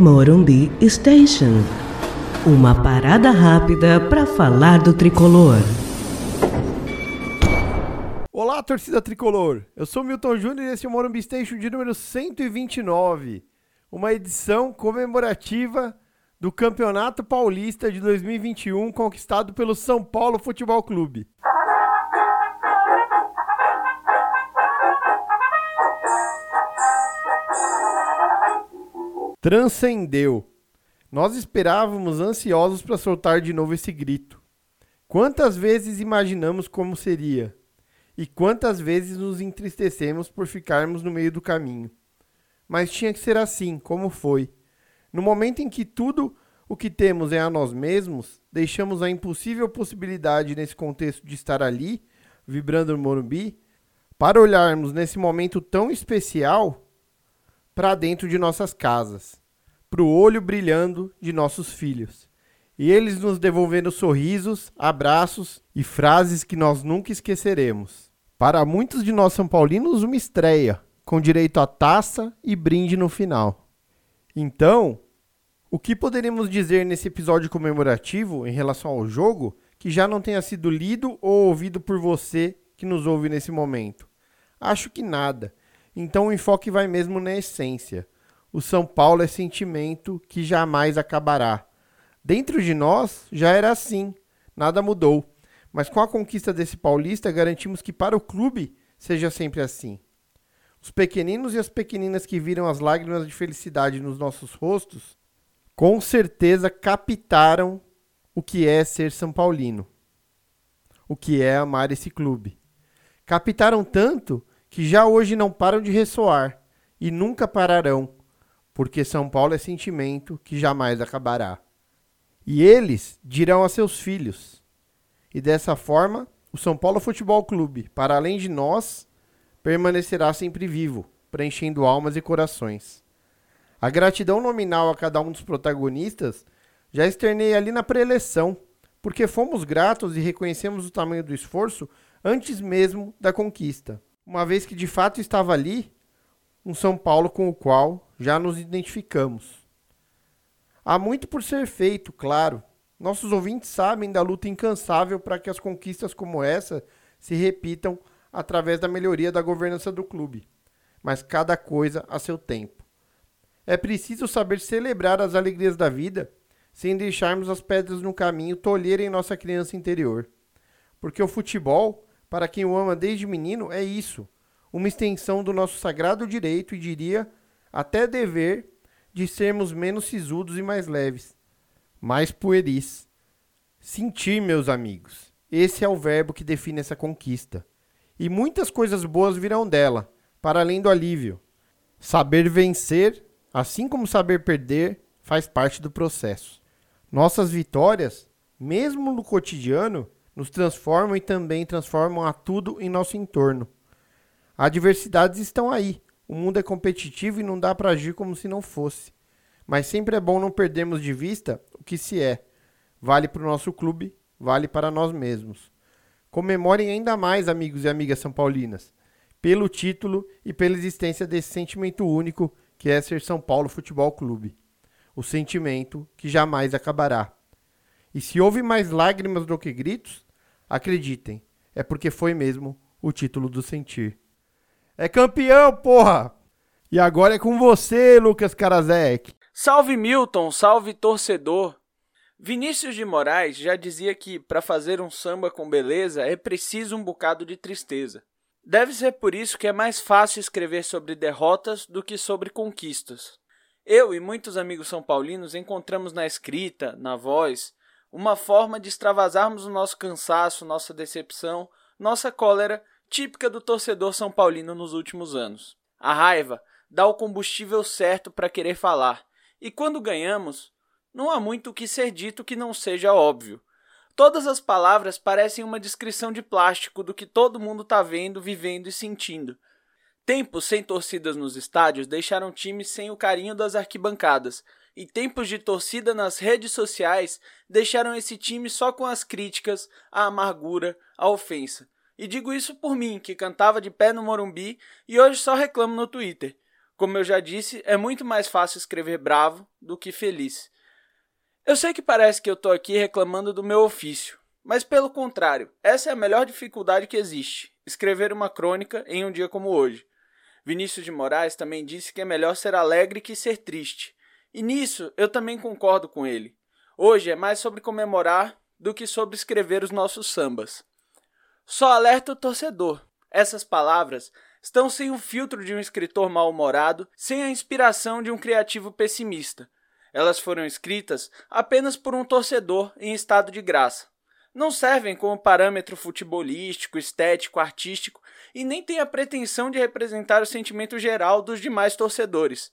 Morumbi Station. Uma parada rápida para falar do tricolor. Olá, torcida tricolor. Eu sou Milton Júnior e esse é o Morumbi Station de número 129. Uma edição comemorativa do Campeonato Paulista de 2021 conquistado pelo São Paulo Futebol Clube. Transcendeu. Nós esperávamos ansiosos para soltar de novo esse grito. Quantas vezes imaginamos como seria? E quantas vezes nos entristecemos por ficarmos no meio do caminho? Mas tinha que ser assim, como foi. No momento em que tudo o que temos é a nós mesmos, deixamos a impossível possibilidade nesse contexto de estar ali, vibrando no Morumbi, para olharmos nesse momento tão especial para dentro de nossas casas, para o olho brilhando de nossos filhos. E eles nos devolvendo sorrisos, abraços e frases que nós nunca esqueceremos. Para muitos de nós São Paulinos, uma estreia, com direito a taça e brinde no final. Então, o que poderíamos dizer nesse episódio comemorativo em relação ao jogo que já não tenha sido lido ou ouvido por você que nos ouve nesse momento? Acho que nada. Então o enfoque vai mesmo na essência. O São Paulo é sentimento que jamais acabará. Dentro de nós já era assim, nada mudou. Mas com a conquista desse paulista, garantimos que para o clube seja sempre assim. Os pequeninos e as pequeninas que viram as lágrimas de felicidade nos nossos rostos, com certeza captaram o que é ser São Paulino, o que é amar esse clube. Captaram tanto que já hoje não param de ressoar e nunca pararão, porque São Paulo é sentimento que jamais acabará. E eles dirão a seus filhos. E dessa forma, o São Paulo Futebol Clube, para além de nós, permanecerá sempre vivo, preenchendo almas e corações. A gratidão nominal a cada um dos protagonistas já externei ali na preleção, porque fomos gratos e reconhecemos o tamanho do esforço antes mesmo da conquista, uma vez que de fato estava ali um São Paulo com o qual já nos identificamos. Há muito por ser feito, claro. Nossos ouvintes sabem da luta incansável para que as conquistas como essa se repitam através da melhoria da governança do clube, mas cada coisa a seu tempo. É preciso saber celebrar as alegrias da vida sem deixarmos as pedras no caminho tolherem nossa criança interior. Porque o futebol, para quem o ama desde menino, é isso, uma extensão do nosso sagrado direito e diria até dever de sermos menos sisudos e mais leves, mais pueris. Sentir, meus amigos, esse é o verbo que define essa conquista e muitas coisas boas virão dela, para além do alívio. Saber vencer, assim como saber perder, faz parte do processo. Nossas vitórias, mesmo no cotidiano, nos transformam e também transformam a tudo em nosso entorno. Adversidades estão aí. O mundo é competitivo e não dá para agir como se não fosse. Mas sempre é bom não perdermos de vista o que se é. Vale para o nosso clube, vale para nós mesmos. Comemorem ainda mais, amigos e amigas são paulinas, pelo título e pela existência desse sentimento único que é ser São Paulo Futebol Clube. O sentimento que jamais acabará. E se houve mais lágrimas do que gritos, acreditem, é porque foi mesmo o título do sentir. É campeão, porra! E agora é com você, Lucas Karasek. Salve Milton, salve torcedor. Vinícius de Moraes já dizia que para fazer um samba com beleza é preciso um bocado de tristeza. Deve ser por isso que é mais fácil escrever sobre derrotas do que sobre conquistas. Eu e muitos amigos são paulinos encontramos na escrita, na voz, uma forma de extravasarmos o nosso cansaço, nossa decepção, nossa cólera, típica do torcedor são paulino nos últimos anos. A raiva dá o combustível certo para querer falar, e quando ganhamos, não há muito o que ser dito que não seja óbvio. Todas as palavras parecem uma descrição de plástico do que todo mundo está vendo, vivendo e sentindo. Tempos sem torcidas nos estádios deixaram times sem o carinho das arquibancadas, e tempos de torcida nas redes sociais deixaram esse time só com as críticas, a amargura, a ofensa. E digo isso por mim, que cantava de pé no Morumbi e hoje só reclamo no Twitter. Como eu já disse, é muito mais fácil escrever bravo do que feliz. Eu sei que parece que eu estou aqui reclamando do meu ofício, mas pelo contrário, essa é a melhor dificuldade que existe: escrever uma crônica em um dia como hoje. Vinícius de Moraes também disse que é melhor ser alegre que ser triste. E nisso eu também concordo com ele. Hoje é mais sobre comemorar do que sobre escrever os nossos sambas. Só alerta o torcedor. Essas palavras estão sem o filtro de um escritor mal-humorado, sem a inspiração de um criativo pessimista. Elas foram escritas apenas por um torcedor em estado de graça. Não servem como parâmetro futebolístico, estético, artístico e nem têm a pretensão de representar o sentimento geral dos demais torcedores.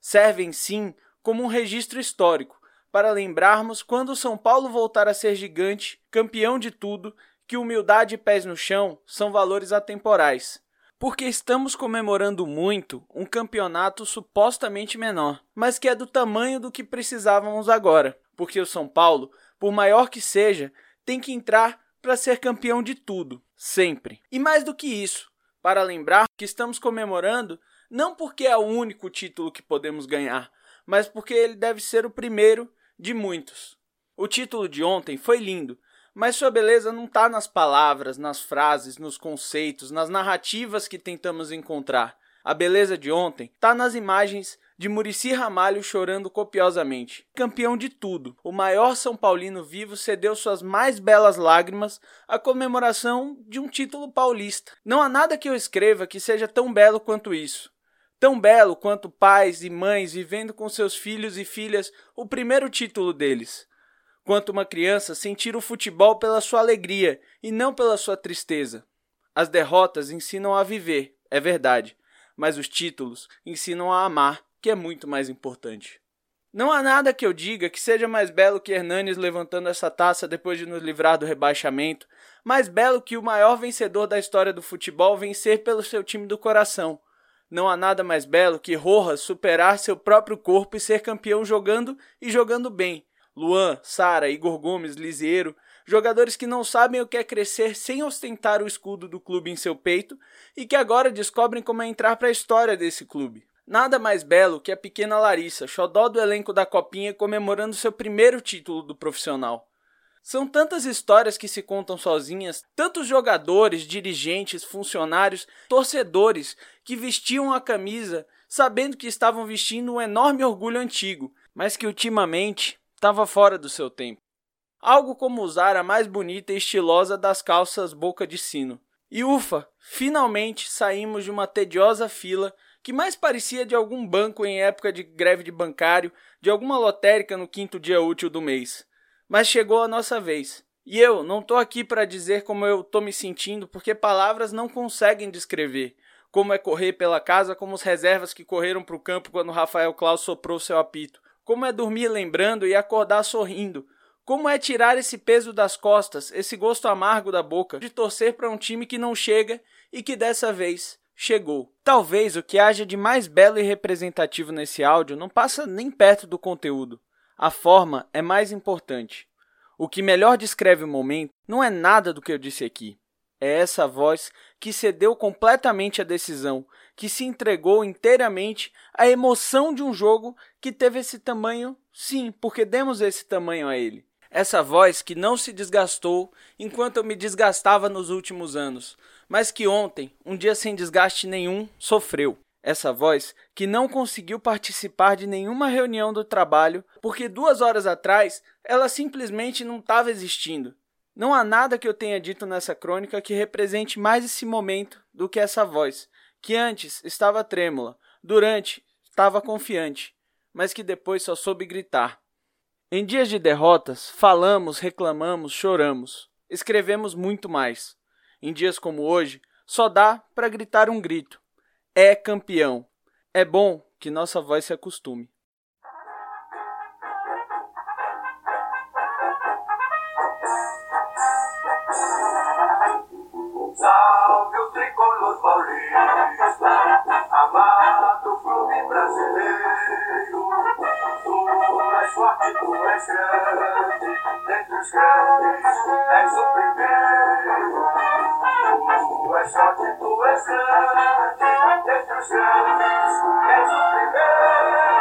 Servem sim como um registro histórico, para lembrarmos quando o São Paulo voltar a ser gigante, campeão de tudo, que humildade e pés no chão são valores atemporais porque estamos comemorando muito um campeonato supostamente menor, mas que é do tamanho do que precisávamos agora, porque o São Paulo, por maior que seja, tem que entrar para ser campeão de tudo, sempre. E mais do que isso, para lembrar que estamos comemorando não porque é o único título que podemos ganhar, mas porque ele deve ser o primeiro de muitos. O título de ontem foi lindo, mas sua beleza não está nas palavras, nas frases, nos conceitos, nas narrativas que tentamos encontrar. A beleza de ontem está nas imagens de Murici Ramalho chorando copiosamente. Campeão de tudo, o maior São Paulino vivo cedeu suas mais belas lágrimas à comemoração de um título paulista. Não há nada que eu escreva que seja tão belo quanto isso. Tão belo quanto pais e mães vivendo com seus filhos e filhas o primeiro título deles quanto uma criança sentir o futebol pela sua alegria e não pela sua tristeza. As derrotas ensinam a viver, é verdade, mas os títulos ensinam a amar, que é muito mais importante. Não há nada que eu diga que seja mais belo que Hernanes levantando essa taça depois de nos livrar do rebaixamento, mais belo que o maior vencedor da história do futebol vencer pelo seu time do coração. Não há nada mais belo que Rojas superar seu próprio corpo e ser campeão jogando e jogando bem, Luan, Sara, Igor Gomes, Lisieiro, jogadores que não sabem o que é crescer sem ostentar o escudo do clube em seu peito e que agora descobrem como é entrar para a história desse clube. Nada mais belo que a pequena Larissa, xodó do elenco da Copinha, comemorando seu primeiro título do profissional. São tantas histórias que se contam sozinhas, tantos jogadores, dirigentes, funcionários, torcedores que vestiam a camisa sabendo que estavam vestindo um enorme orgulho antigo, mas que ultimamente estava fora do seu tempo. Algo como usar a mais bonita e estilosa das calças boca de sino. E ufa, finalmente saímos de uma tediosa fila que mais parecia de algum banco em época de greve de bancário, de alguma lotérica no quinto dia útil do mês. Mas chegou a nossa vez. E eu não tô aqui para dizer como eu tô me sentindo, porque palavras não conseguem descrever. Como é correr pela casa, como os reservas que correram para o campo quando Rafael Klaus soprou seu apito. Como é dormir lembrando e acordar sorrindo. Como é tirar esse peso das costas, esse gosto amargo da boca, de torcer para um time que não chega e que dessa vez chegou. Talvez o que haja de mais belo e representativo nesse áudio não passa nem perto do conteúdo. A forma é mais importante. O que melhor descreve o momento não é nada do que eu disse aqui. É essa voz que cedeu completamente à decisão, que se entregou inteiramente à emoção de um jogo que teve esse tamanho, sim, porque demos esse tamanho a ele. Essa voz que não se desgastou enquanto eu me desgastava nos últimos anos, mas que ontem, um dia sem desgaste nenhum, sofreu. Essa voz que não conseguiu participar de nenhuma reunião do trabalho porque duas horas atrás ela simplesmente não estava existindo. Não há nada que eu tenha dito nessa crônica que represente mais esse momento do que essa voz, que antes estava trêmula, durante estava confiante, mas que depois só soube gritar. Em dias de derrotas, falamos, reclamamos, choramos, escrevemos muito mais. Em dias como hoje, só dá para gritar um grito: é campeão. É bom que nossa voz se acostume. futebolista, amado clube brasileiro. Tu és forte, tu és grande, dentre os grandes, és o primeiro. Tu és forte, tu és grande, dentre os grandes, és o primeiro.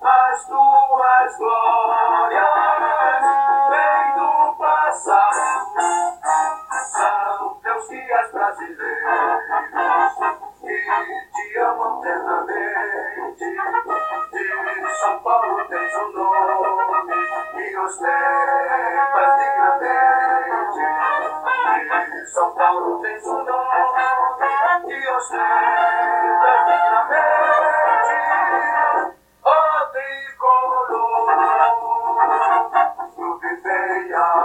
as tuas glórias vem do passado. São teus dias brasileiros que te amam eternamente. De São Paulo tens o um nome e os tempos dignamente. De São Paulo tens o um nome e os tempos dignamente.